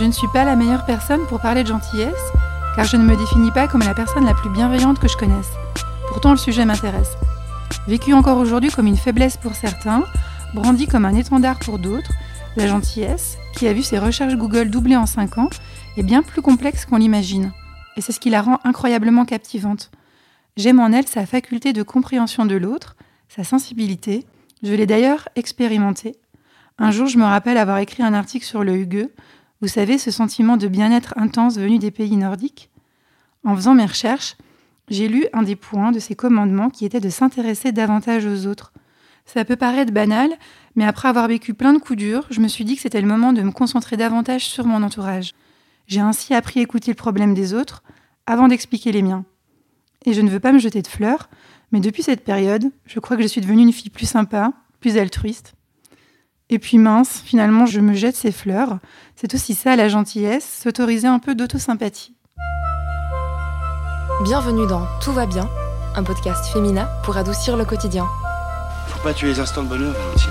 Je ne suis pas la meilleure personne pour parler de gentillesse, car je ne me définis pas comme la personne la plus bienveillante que je connaisse. Pourtant, le sujet m'intéresse. Vécu encore aujourd'hui comme une faiblesse pour certains, brandi comme un étendard pour d'autres, la gentillesse, qui a vu ses recherches Google doubler en 5 ans, est bien plus complexe qu'on l'imagine. Et c'est ce qui la rend incroyablement captivante. J'aime en elle sa faculté de compréhension de l'autre, sa sensibilité. Je l'ai d'ailleurs expérimenté. Un jour, je me rappelle avoir écrit un article sur le Hugue. Vous savez, ce sentiment de bien-être intense venu des pays nordiques En faisant mes recherches, j'ai lu un des points de ces commandements qui était de s'intéresser davantage aux autres. Ça peut paraître banal, mais après avoir vécu plein de coups durs, je me suis dit que c'était le moment de me concentrer davantage sur mon entourage. J'ai ainsi appris à écouter le problème des autres avant d'expliquer les miens. Et je ne veux pas me jeter de fleurs, mais depuis cette période, je crois que je suis devenue une fille plus sympa, plus altruiste. Et puis mince, finalement, je me jette ces fleurs. C'est aussi ça la gentillesse, s'autoriser un peu d'autosympathie. Bienvenue dans Tout va bien, un podcast féminin pour adoucir le quotidien. Faut pas tuer les instants de bonheur, Valentine.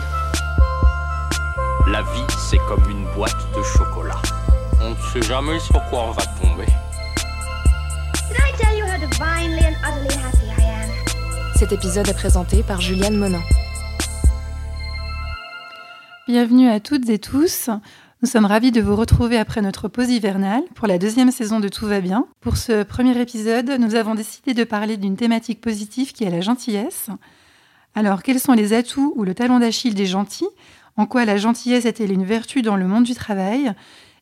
La vie, c'est comme une boîte de chocolat. On ne sait jamais sur quoi on va tomber. Cet épisode est présenté par Juliane Monin. Bienvenue à toutes et tous. Nous sommes ravis de vous retrouver après notre pause hivernale pour la deuxième saison de Tout va bien. Pour ce premier épisode, nous avons décidé de parler d'une thématique positive qui est la gentillesse. Alors, quels sont les atouts ou le talon d'Achille des gentils? En quoi la gentillesse est-elle une vertu dans le monde du travail?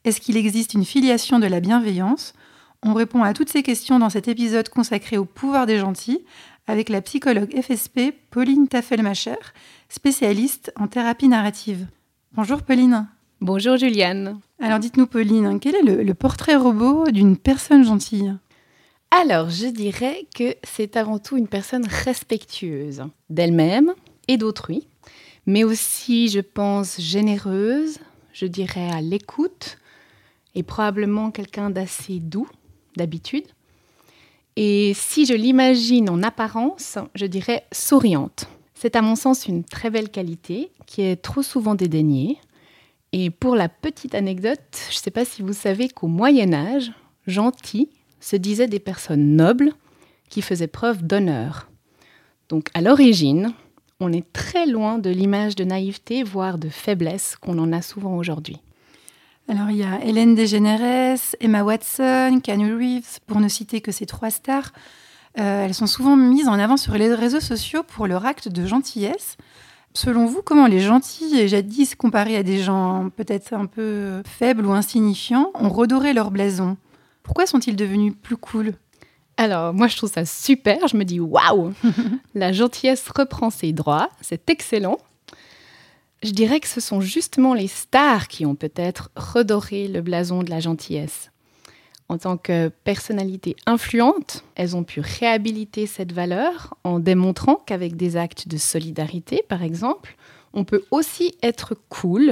Est-ce qu'il existe une filiation de la bienveillance? On répond à toutes ces questions dans cet épisode consacré au pouvoir des gentils avec la psychologue FSP Pauline Taffelmacher, spécialiste en thérapie narrative. Bonjour Pauline. Bonjour Juliane. Alors dites-nous Pauline, quel est le, portrait robot d'une personne gentille? Alors je dirais que c'est avant tout une personne respectueuse d'elle-même et d'autrui, mais aussi je pense généreuse, je dirais à l'écoute, et probablement quelqu'un d'assez doux d'habitude. Et si je l'imagine en apparence, je dirais souriante. C'est à mon sens une très belle qualité qui est trop souvent dédaignée. Et pour la petite anecdote, je ne sais pas si vous savez qu'au Moyen Âge, gentil se disait des personnes nobles qui faisaient preuve d'honneur. Donc à l'origine, on est très loin de l'image de naïveté, voire de faiblesse qu'on en a souvent aujourd'hui. Alors il y a Hélène DeGeneres, Emma Watson, Keanu Reeves, pour ne citer que ces trois stars. Euh, elles sont souvent mises en avant sur les réseaux sociaux pour leur acte de gentillesse. Selon vous, comment les gentils, jadis comparés à des gens peut-être un peu faibles ou insignifiants, ont redoré leur blason? Pourquoi sont-ils devenus plus cool? Alors, moi, je trouve ça super. Je me dis, waouh, la gentillesse reprend ses droits. C'est excellent. Je dirais que ce sont justement les stars qui ont peut-être redoré le blason de la gentillesse. En tant que personnalité influente, elles ont pu réhabiliter cette valeur en démontrant qu'avec des actes de solidarité, par exemple, on peut aussi être cool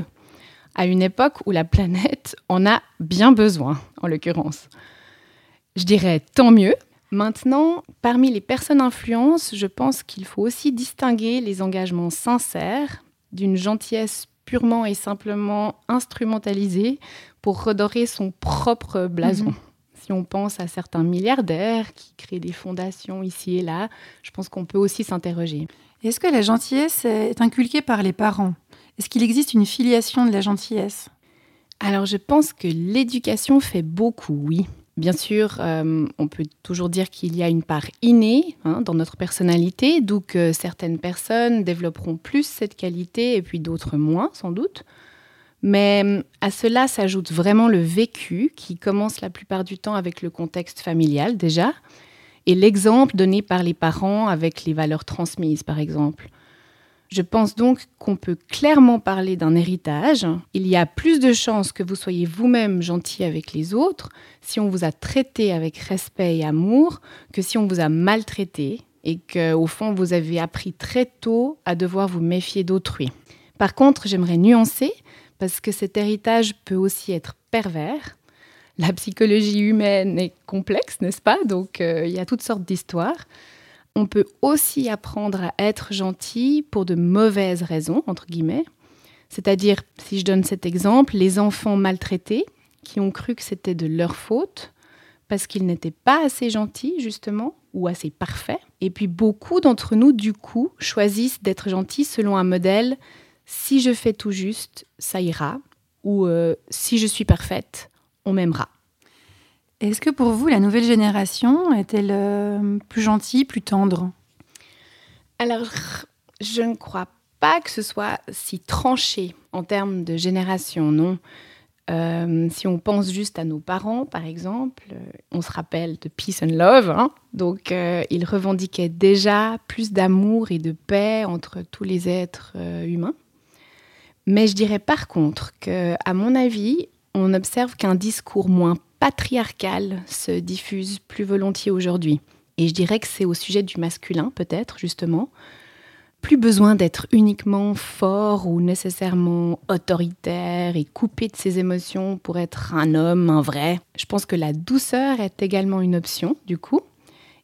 à une époque où la planète en a bien besoin, en l'occurrence. Je dirais tant mieux. Maintenant, parmi les personnes influentes, je pense qu'il faut aussi distinguer les engagements sincères d'une gentillesse purement et simplement instrumentalisée pour redorer son propre blason. Mhm. Si on pense à certains milliardaires qui créent des fondations ici et là, je pense qu'on peut aussi s'interroger. Est-ce que la gentillesse est inculquée par les parents? Est-ce qu'il existe une filiation de la gentillesse? Alors je pense que l'éducation fait beaucoup, oui. Bien sûr, euh, on peut toujours dire qu'il y a une part innée hein, dans notre personnalité, d'où que certaines personnes développeront plus cette qualité et puis d'autres moins, sans doute. Mais à cela s'ajoute vraiment le vécu qui commence la plupart du temps avec le contexte familial déjà et l'exemple donné par les parents avec les valeurs transmises par exemple. Je pense donc qu'on peut clairement parler d'un héritage. Il y a plus de chances que vous soyez vous-même gentil avec les autres si on vous a traité avec respect et amour que si on vous a maltraité et qu'au fond vous avez appris très tôt à devoir vous méfier d'autrui. Par contre, j'aimerais nuancer parce que cet héritage peut aussi être pervers. La psychologie humaine est complexe, n'est-ce pas? Donc euh, il y a toutes sortes d'histoires. On peut aussi apprendre à être gentil pour de mauvaises raisons, entre guillemets. C'est-à-dire, si je donne cet exemple, les enfants maltraités qui ont cru que c'était de leur faute parce qu'ils n'étaient pas assez gentils, justement, ou assez parfaits. Et puis beaucoup d'entre nous, du coup, choisissent d'être gentils selon un modèle si je fais tout juste, ça ira, ou euh, si je suis parfaite, on m'aimera. Est-ce que pour vous, la nouvelle génération est-elle euh, plus gentille, plus tendre? Alors, je ne crois pas que ce soit si tranché en termes de génération, non. Euh, si on pense juste à nos parents, par exemple, euh, on se rappelle de Peace and Love. Hein. donc, euh, ils revendiquaient déjà plus d'amour et de paix entre tous les êtres humains. Mais je dirais par contre que, à mon avis, on observe qu'un discours moins patriarcal se diffuse plus volontiers aujourd'hui. Et je dirais que c'est au sujet du masculin, peut-être, justement plus besoin d'être uniquement fort ou nécessairement autoritaire et coupé de ses émotions pour être un homme, un vrai. Je pense que la douceur est également une option, du coup,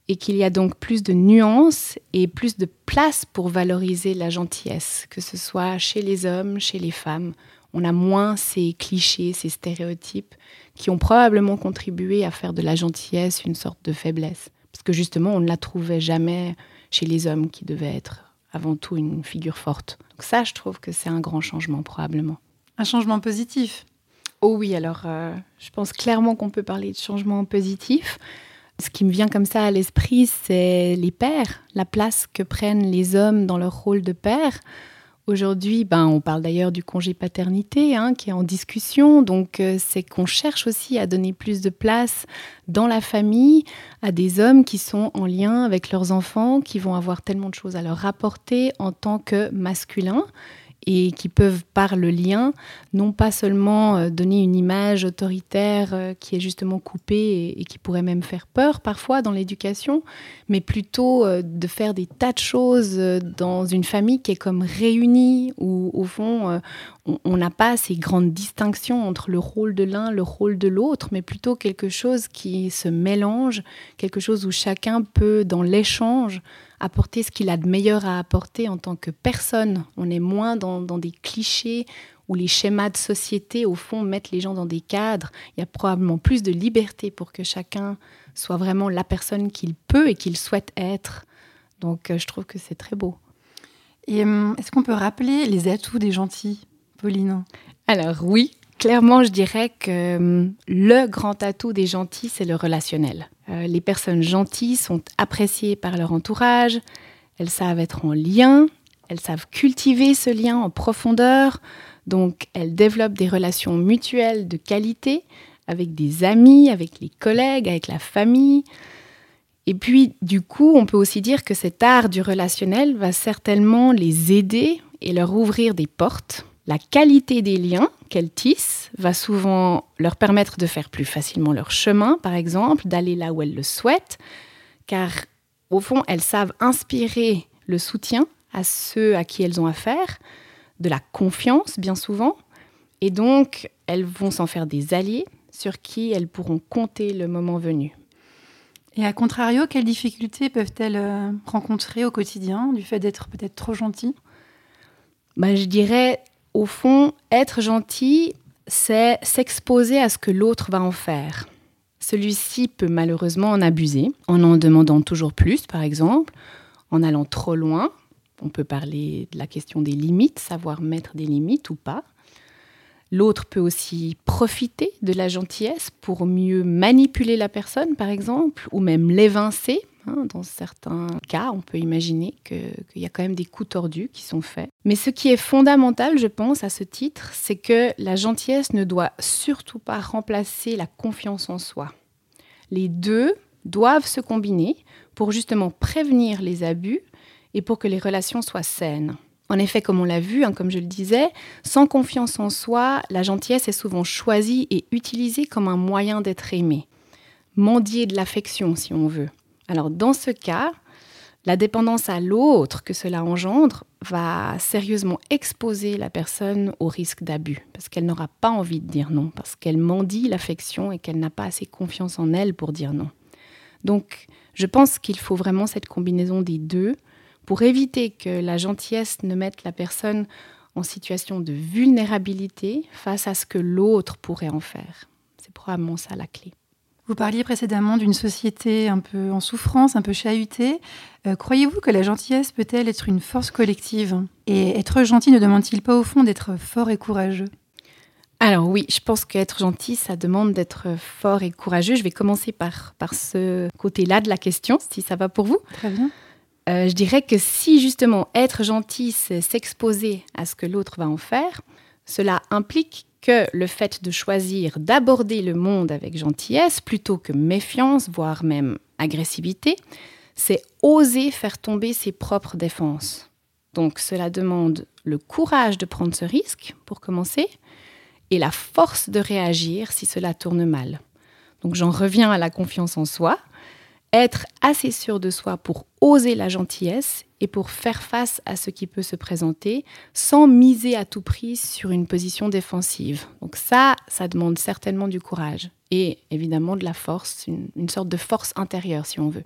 et qu'il y a donc plus de nuances et plus de place pour valoriser la gentillesse, que ce soit chez les hommes, chez les femmes. On a moins ces clichés, ces stéréotypes qui ont probablement contribué à faire de la gentillesse une sorte de faiblesse. Parce que justement, on ne la trouvait jamais chez les hommes qui devaient être avant tout une figure forte. Donc ça, je trouve que c'est un grand changement probablement. Un changement positif Oh oui, alors euh, je pense clairement qu'on peut parler de changement positif. Ce qui me vient comme ça à l'esprit, c'est les pères, la place que prennent les hommes dans leur rôle de père. Aujourd'hui, ben, on parle d'ailleurs du congé paternité hein, qui est en discussion. Donc, euh, c'est qu'on cherche aussi à donner plus de place dans la famille à des hommes qui sont en lien avec leurs enfants, qui vont avoir tellement de choses à leur rapporter en tant que masculins et qui peuvent, par le lien, non pas seulement euh, donner une image autoritaire euh, qui est justement coupée et, qui pourrait même faire peur parfois dans l'éducation, mais plutôt euh, de faire des tas de choses dans une famille qui est comme réunie, où au fond, on n'a pas ces grandes distinctions entre le rôle de l'un, le rôle de l'autre, mais plutôt quelque chose qui se mélange, quelque chose où chacun peut, dans l'échange, apporter ce qu'il a de meilleur à apporter en tant que personne. On est moins dans, des clichés où les schémas de société, au fond, mettent les gens dans des cadres. Il y a probablement plus de liberté pour que chacun soit vraiment la personne qu'il peut et qu'il souhaite être. Donc, euh, je trouve que c'est très beau. Et euh, est-ce qu'on peut rappeler les atouts des gentils, Pauline? Alors oui, clairement, je dirais que hum, le grand atout des gentils, c'est le relationnel. Euh, les personnes gentilles sont appréciées par leur entourage, elles savent être en lien, elles savent cultiver ce lien en profondeur, donc elles développent des relations mutuelles de qualité avec des amis, avec les collègues, avec la famille. Et puis, du coup, on peut aussi dire que cet art du relationnel va certainement les aider et leur ouvrir des portes la qualité des liens qu'elles tissent va souvent leur permettre de faire plus facilement leur chemin, par exemple, d'aller là où elles le souhaitent, car au fond, elles savent inspirer le soutien à ceux à qui elles ont affaire, de la confiance bien souvent, et donc elles vont s'en faire des alliés sur qui elles pourront compter le moment venu. Et à contrario, quelles difficultés peuvent-elles euh, rencontrer au quotidien du fait d'être peut-être trop gentilles? Bah, Je dirais au fond, être gentil, c'est s'exposer à ce que l'autre va en faire. Celui-ci peut malheureusement en abuser, en en demandant toujours plus, par exemple, en allant trop loin. On peut parler de la question des limites, savoir mettre des limites ou pas. L'autre peut aussi profiter de la gentillesse pour mieux manipuler la personne, par exemple, ou même l'évincer Hein, dans certains cas, on peut imaginer qu'il y a quand même des coups tordus qui sont faits. Mais ce qui est fondamental, je pense, à ce titre, c'est que la gentillesse ne doit surtout pas remplacer la confiance en soi. Les deux doivent se combiner pour justement prévenir les abus et pour que les relations soient saines. En effet, comme on l'a vu, hein, comme je le disais, sans confiance en soi, la gentillesse est souvent choisie et utilisée comme un moyen d'être aimé. Mendier de l'affection, si on veut. Alors dans ce cas, la dépendance à l'autre que cela engendre va sérieusement exposer la personne au risque d'abus, parce qu'elle n'aura pas envie de dire non, parce qu'elle mendie l'affection et qu'elle n'a pas assez confiance en elle pour dire non. Donc je pense qu'il faut vraiment cette combinaison des deux pour éviter que la gentillesse ne mette la personne en situation de vulnérabilité face à ce que l'autre pourrait en faire. C'est probablement ça la clé. Vous parliez précédemment d'une société un peu en souffrance, un peu chahutée. Euh, croyez-vous que la gentillesse peut-elle être une force collective? Et être gentil ne demande-t-il pas au fond d'être fort et courageux? Alors oui, je pense qu'être gentil, ça demande d'être fort et courageux. Je vais commencer par, par ce côté-là de la question, si ça va pour vous. Très bien. Euh, je dirais que si justement être gentil, c'est s'exposer à ce que l'autre va en faire, cela implique que le fait de choisir d'aborder le monde avec gentillesse plutôt que méfiance, voire même agressivité, c'est oser faire tomber ses propres défenses. Donc cela demande le courage de prendre ce risque, pour commencer, et la force de réagir si cela tourne mal. Donc j'en reviens à la confiance en soi, être assez sûr de soi pour oser la gentillesse et pour faire face à ce qui peut se présenter sans miser à tout prix sur une position défensive. Donc ça, ça demande certainement du courage et évidemment de la force, une, une sorte de force intérieure si on veut.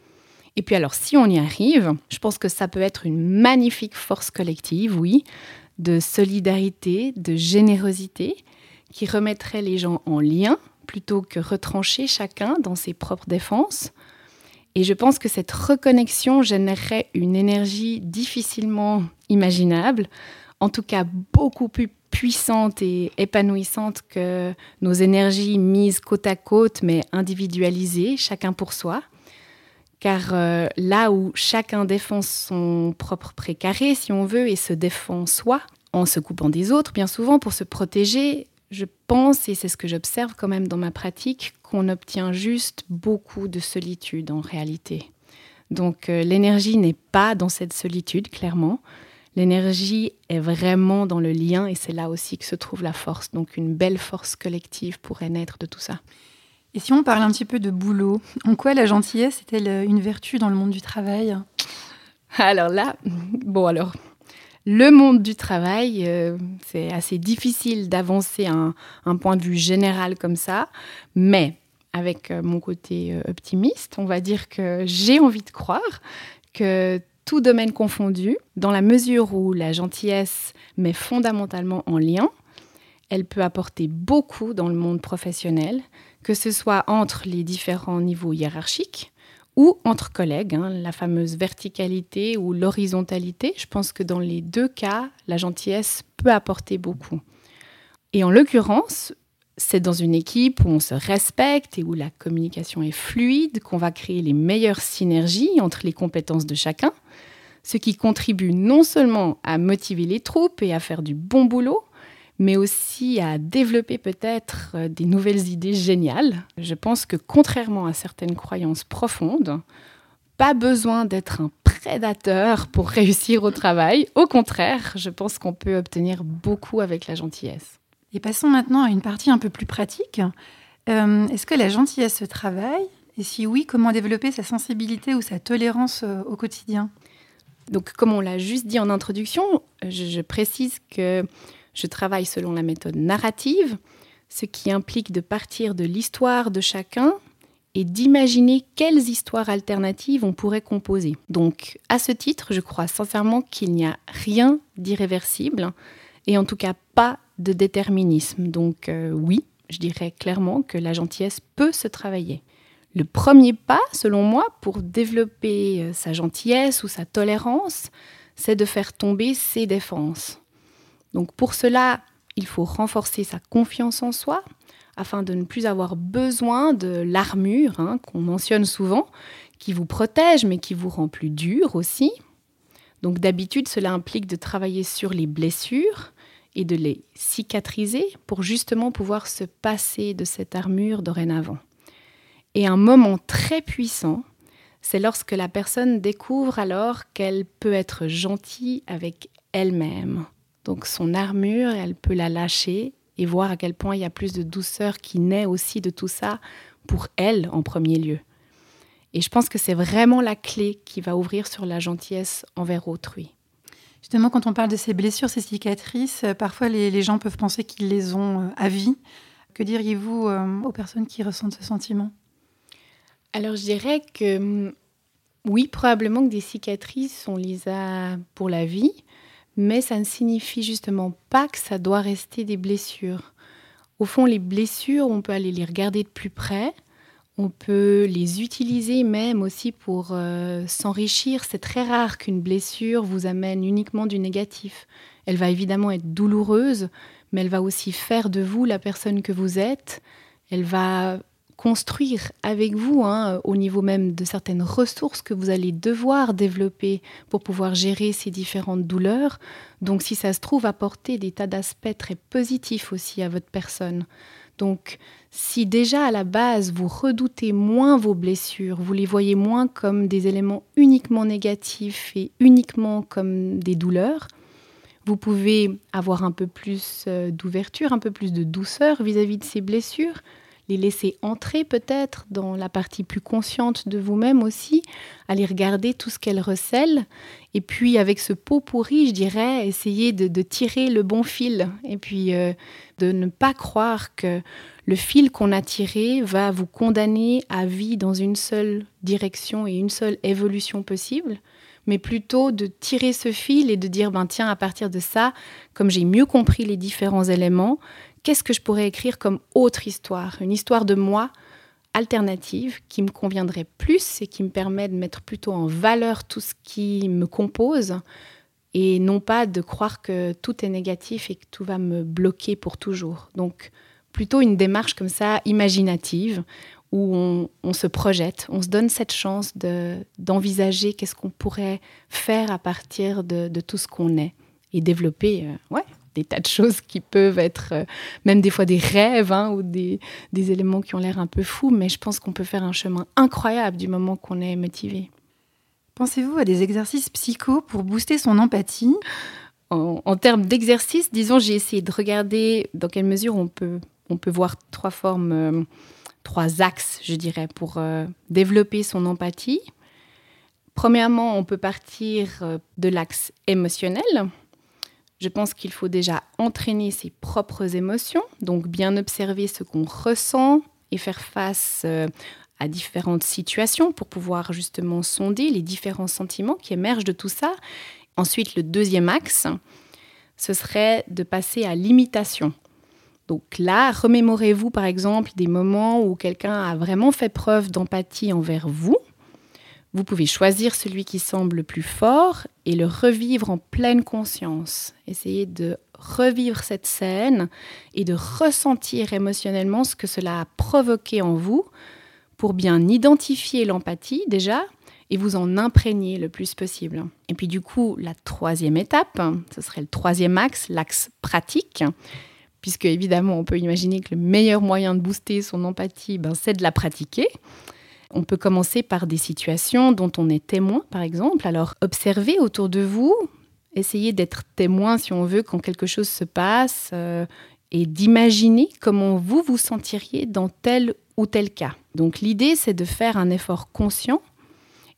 Et puis alors si on y arrive, je pense que ça peut être une magnifique force collective, oui, de solidarité, de générosité, qui remettrait les gens en lien plutôt que retrancher chacun dans ses propres défenses. Et je pense que cette reconnexion générerait une énergie difficilement imaginable, en tout cas beaucoup plus puissante et épanouissante que nos énergies mises côte à côte mais individualisées, chacun pour soi. Car euh, là où chacun défend son propre précaré, si on veut, et se défend soi, en se coupant des autres, bien souvent pour se protéger, je pense, et c'est ce que j'observe quand même dans ma pratique, qu'on obtient juste beaucoup de solitude en réalité. Donc euh, l'énergie n'est pas dans cette solitude, clairement. L'énergie est vraiment dans le lien et c'est là aussi que se trouve la force. Donc une belle force collective pourrait naître de tout ça. Et si on parle un petit peu de boulot, en quoi la gentillesse est-elle une vertu dans le monde du travail? Alors là, bon alors, le monde du travail, euh, c'est assez difficile d'avancer un, point de vue général comme ça, mais avec euh, mon côté euh, optimiste, on va dire que j'ai envie de croire que tout domaine confondu, dans la mesure où la gentillesse met fondamentalement en lien, elle peut apporter beaucoup dans le monde professionnel, que ce soit entre les différents niveaux hiérarchiques, ou entre collègues, hein, la fameuse verticalité ou l'horizontalité. Je pense que dans les deux cas, la gentillesse peut apporter beaucoup. Et en l'occurrence, c'est dans une équipe où on se respecte et où la communication est fluide qu'on va créer les meilleures synergies entre les compétences de chacun, ce qui contribue non seulement à motiver les troupes et à faire du bon boulot, mais aussi à développer peut-être euh, des nouvelles idées géniales. Je pense que contrairement à certaines croyances profondes, pas besoin d'être un prédateur pour réussir au travail. Au contraire, je pense qu'on peut obtenir beaucoup avec la gentillesse. Et passons maintenant à une partie un peu plus pratique. Euh, Est-ce que la gentillesse se travaille? Et si oui, comment développer sa sensibilité ou sa tolérance euh, au quotidien? Donc, comme on l'a juste dit en introduction, je, précise que je travaille selon la méthode narrative, ce qui implique de partir de l'histoire de chacun et d'imaginer quelles histoires alternatives on pourrait composer. Donc, à ce titre, je crois sincèrement qu'il n'y a rien d'irréversible et en tout cas pas de déterminisme. Donc, euh, oui, je dirais clairement que la gentillesse peut se travailler. Le premier pas, selon moi, pour développer euh, sa gentillesse ou sa tolérance, c'est de faire tomber ses défenses. Donc pour cela, il faut renforcer sa confiance en soi afin de ne plus avoir besoin de l'armure hein, qu'on mentionne souvent, qui vous protège mais qui vous rend plus dur aussi. Donc d'habitude, cela implique de travailler sur les blessures et de les cicatriser pour justement pouvoir se passer de cette armure dorénavant. Et un moment très puissant, c'est lorsque la personne découvre alors qu'elle peut être gentille avec elle-même, donc son armure, elle peut la lâcher et voir à quel point il y a plus de douceur qui naît aussi de tout ça pour elle en premier lieu. Et je pense que c'est vraiment la clé qui va ouvrir sur la gentillesse envers autrui. Justement, quand on parle de ces blessures, ces cicatrices, euh, parfois les, gens peuvent penser qu'ils les ont euh, à vie. Que diriez-vous euh, aux personnes qui ressentent ce sentiment? Alors je dirais que hum, oui, probablement que des cicatrices, on les a pour la vie mais ça ne signifie justement pas que ça doit rester des blessures. Au fond, les blessures, on peut aller les regarder de plus près. On peut les utiliser même aussi pour euh, s'enrichir. C'est très rare qu'une blessure vous amène uniquement du négatif. Elle va évidemment être douloureuse, mais elle va aussi faire de vous la personne que vous êtes. Elle va construire avec vous, hein, au niveau même de certaines ressources que vous allez devoir développer pour pouvoir gérer ces différentes douleurs. Donc si ça se trouve, apporter des tas d'aspects très positifs aussi à votre personne. Donc si déjà à la base vous redoutez moins vos blessures, vous les voyez moins comme des éléments uniquement négatifs et uniquement comme des douleurs, vous pouvez avoir un peu plus euh, d'ouverture, un peu plus de douceur vis-à-vis -vis de ces blessures, les laisser entrer peut-être dans la partie plus consciente de vous-même aussi, aller regarder tout ce qu'elles recèlent, et puis avec ce pot pourri, je dirais, essayer de, tirer le bon fil, et puis euh, de ne pas croire que le fil qu'on a tiré va vous condamner à vie dans une seule direction et une seule évolution possible mais plutôt de tirer ce fil et de dire, ben tiens, à partir de ça, comme j'ai mieux compris les différents éléments, qu'est-ce que je pourrais écrire comme autre histoire? Une histoire de moi alternative qui me conviendrait plus et qui me permet de mettre plutôt en valeur tout ce qui me compose et non pas de croire que tout est négatif et que tout va me bloquer pour toujours. Donc plutôt une démarche comme ça imaginative où on, se projette, on se donne cette chance d'envisager qu'est-ce qu'on pourrait faire à partir de, tout ce qu'on est et développer euh, ouais, des tas de choses qui peuvent être euh, même des fois des rêves hein, ou des, éléments qui ont l'air un peu fous, mais je pense qu'on peut faire un chemin incroyable du moment qu'on est motivé. Pensez-vous à des exercices psycho pour booster son empathie? En, termes d'exercices, disons, j'ai essayé de regarder dans quelle mesure on peut, on peut voir trois formes, euh, trois axes, je dirais, pour euh, développer son empathie. Premièrement, on peut partir de l'axe émotionnel, je pense qu'il faut déjà entraîner ses propres émotions, donc bien observer ce qu'on ressent et faire face euh, à différentes situations pour pouvoir justement sonder les différents sentiments qui émergent de tout ça. Ensuite, le deuxième axe, ce serait de passer à l'imitation. Donc là, remémorez-vous par exemple des moments où quelqu'un a vraiment fait preuve d'empathie envers vous vous pouvez choisir celui qui semble le plus fort et le revivre en pleine conscience. Essayez de revivre cette scène et de ressentir émotionnellement ce que cela a provoqué en vous pour bien identifier l'empathie déjà et vous en imprégner le plus possible. Et puis du coup, la troisième étape, ce serait le troisième axe, l'axe pratique, puisque évidemment, on peut imaginer que le meilleur moyen de booster son empathie, ben, c'est de la pratiquer. On peut commencer par des situations dont on est témoin, par exemple. Alors, observez autour de vous, essayez d'être témoin, si on veut, quand quelque chose se passe, euh, et d'imaginer comment vous vous sentiriez dans tel ou tel cas. Donc, l'idée, c'est de faire un effort conscient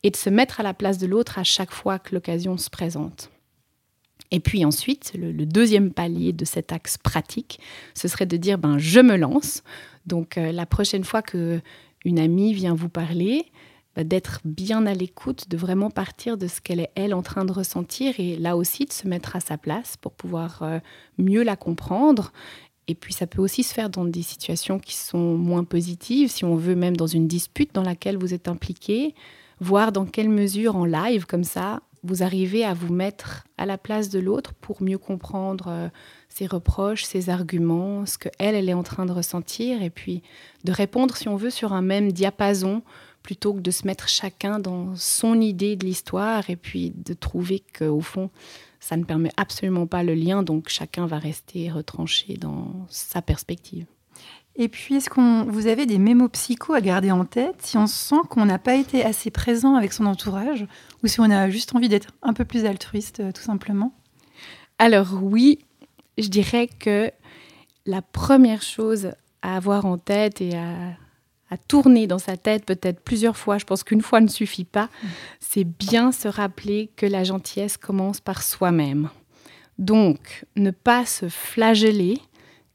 et de se mettre à la place de l'autre à chaque fois que l'occasion se présente. Et puis ensuite, le, deuxième palier de cet axe pratique, ce serait de dire ben je me lance. Donc euh, la prochaine fois que une amie vient vous parler, bah, d'être bien à l'écoute, de vraiment partir de ce qu'elle est elle en train de ressentir et là aussi de se mettre à sa place pour pouvoir euh, mieux la comprendre. Et puis ça peut aussi se faire dans des situations qui sont moins positives, si on veut même dans une dispute dans laquelle vous êtes impliqué, voir dans quelle mesure en live comme ça vous arrivez à vous mettre à la place de l'autre pour mieux comprendre euh, ses reproches, ses arguments, ce que elle, elle est en train de ressentir, et puis de répondre, si on veut, sur un même diapason, plutôt que de se mettre chacun dans son idée de l'histoire, et puis de trouver qu'au fond, ça ne permet absolument pas le lien, donc chacun va rester retranché dans sa perspective. Et puis, est-ce qu'on vous avez des mémos psycho à garder en tête si on sent qu'on n'a pas été assez présent avec son entourage ou si on a juste envie d'être un peu plus altruiste, euh, tout simplement? Alors oui, je dirais que la première chose à avoir en tête et à, tourner dans sa tête peut-être plusieurs fois, je pense qu'une fois ne suffit pas, mm. c'est bien se rappeler que la gentillesse commence par soi-même. Donc, ne pas se flageller,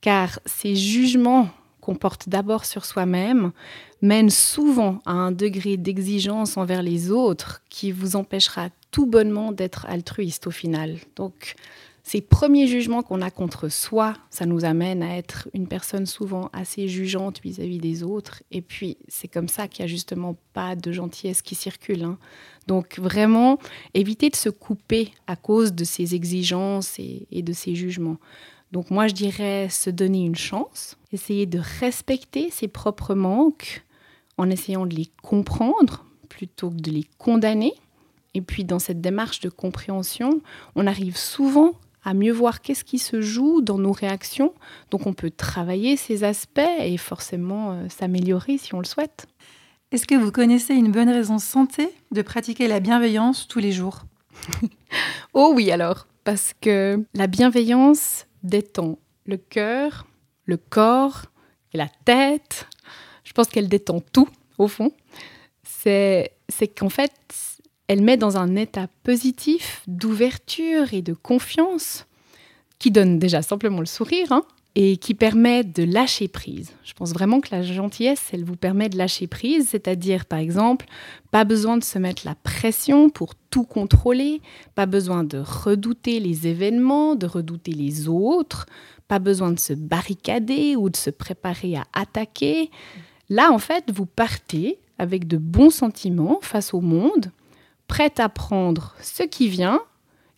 car ces jugements qu'on porte d'abord sur soi-même mènent souvent à un degré d'exigence envers les autres qui vous empêchera tout bonnement d'être altruiste au final. Donc, ces premiers jugements qu'on a contre soi, ça nous amène à être une personne souvent assez jugeante vis-à-vis des autres. Et puis, c'est comme ça qu'il n'y a justement pas de gentillesse qui circule. Hein. Donc, vraiment, éviter de se couper à cause de ces exigences et, et de ces jugements. Donc, moi, je dirais se donner une chance, essayer de respecter ses propres manques en essayant de les comprendre plutôt que de les condamner. Et puis dans cette démarche de compréhension, on arrive souvent à mieux voir qu'est-ce qui se joue dans nos réactions. Donc on peut travailler ces aspects et forcément euh, s'améliorer si on le souhaite. Est-ce que vous connaissez une bonne raison santé de pratiquer la bienveillance tous les jours? Oh oui alors, parce que la bienveillance détend le cœur, le corps et la tête. Je pense qu'elle détend tout au fond. C'est qu'en fait, elle met dans un état positif d'ouverture et de confiance qui donne déjà simplement le sourire hein, et qui permet de lâcher prise. Je pense vraiment que la gentillesse, elle vous permet de lâcher prise, c'est-à-dire par exemple, pas besoin de se mettre la pression pour tout contrôler, pas besoin de redouter les événements, de redouter les autres, pas besoin de se barricader ou de se préparer à attaquer. Là, en fait, vous partez avec de bons sentiments face au monde, prête à prendre ce qui vient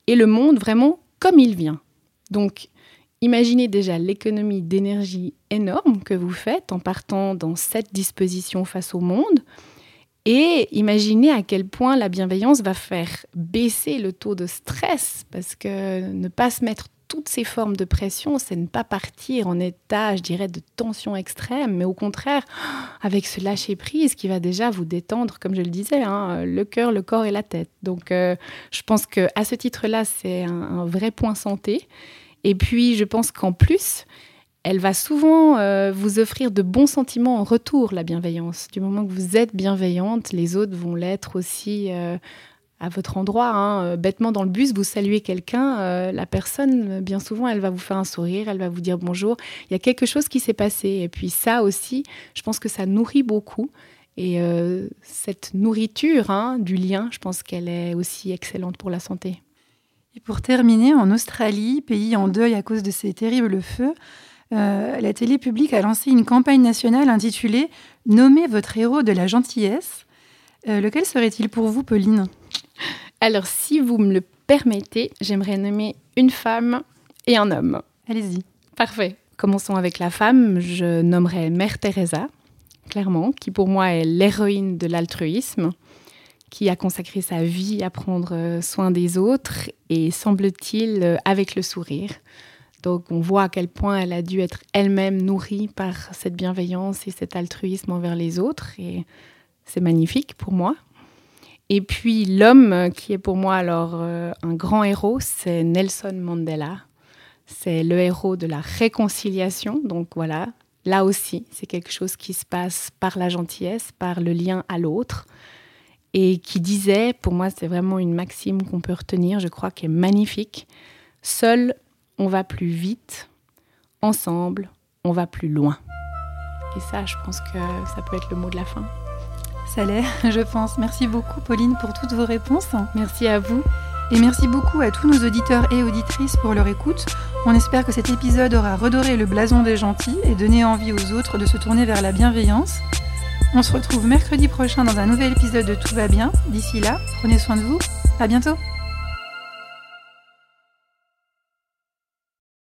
et le monde vraiment comme il vient. Donc, imaginez déjà l'économie d'énergie énorme que vous faites en partant dans cette disposition face au monde. Et imaginez à quel point la bienveillance va faire baisser le taux de stress, parce que ne pas se mettre toutes ces formes de pression, c'est ne pas partir en état, je dirais, de tension extrême, mais au contraire, avec ce lâcher-prise qui va déjà vous détendre, comme je le disais, hein, le cœur, le corps et la tête. Donc, euh, je pense qu'à ce titre-là, c'est un, vrai point santé. Et puis, je pense qu'en plus, elle va souvent euh, vous offrir de bons sentiments en retour, la bienveillance. Du moment que vous êtes bienveillante, les autres vont l'être aussi euh, à votre endroit. Hein. Euh, bêtement, dans le bus, vous saluez quelqu'un, euh, la personne, bien souvent, elle va vous faire un sourire, elle va vous dire bonjour. Il y a quelque chose qui s'est passé. Et puis ça aussi, je pense que ça nourrit beaucoup. Et euh, cette nourriture hein, du lien, je pense qu'elle est aussi excellente pour la santé. Et pour terminer, en Australie, pays en deuil à cause de ces terribles feux, la télé publique a lancé une campagne nationale intitulée Nommez votre héros de la gentillesse. lequel serait-il pour vous, Pauline? Alors, si vous me le permettez, j'aimerais nommer une femme et un homme. Allez-y. Parfait. Commençons avec la femme. Je nommerai Mère Teresa, clairement, qui pour moi est l'héroïne de l'altruisme, qui a consacré sa vie à prendre soin des autres et semble-t-il avec le sourire. Donc on voit à quel point elle a dû être elle-même nourrie par cette bienveillance et cet altruisme envers les autres. Et c'est magnifique pour moi. Et puis l'homme qui est pour moi alors euh, un grand héros, c'est Nelson Mandela. C'est le héros de la réconciliation. Donc voilà, là aussi, c'est quelque chose qui se passe par la gentillesse, par le lien à l'autre. Et qui disait, pour moi, c'est vraiment une maxime qu'on peut retenir, je crois, qui est magnifique. Seul, on va plus vite. Ensemble, on va plus loin. Et ça, je pense que ça peut être le mot de la fin. Ça l'est, je pense. Merci beaucoup, Pauline, pour toutes vos réponses. Merci à vous. Et merci beaucoup à tous nos auditeurs et auditrices pour leur écoute. On espère que cet épisode aura redoré le blason des gentils et donné envie aux autres de se tourner vers la bienveillance. On se retrouve mercredi prochain dans un nouvel épisode de Tout va bien. D'ici là, prenez soin de vous. À bientôt.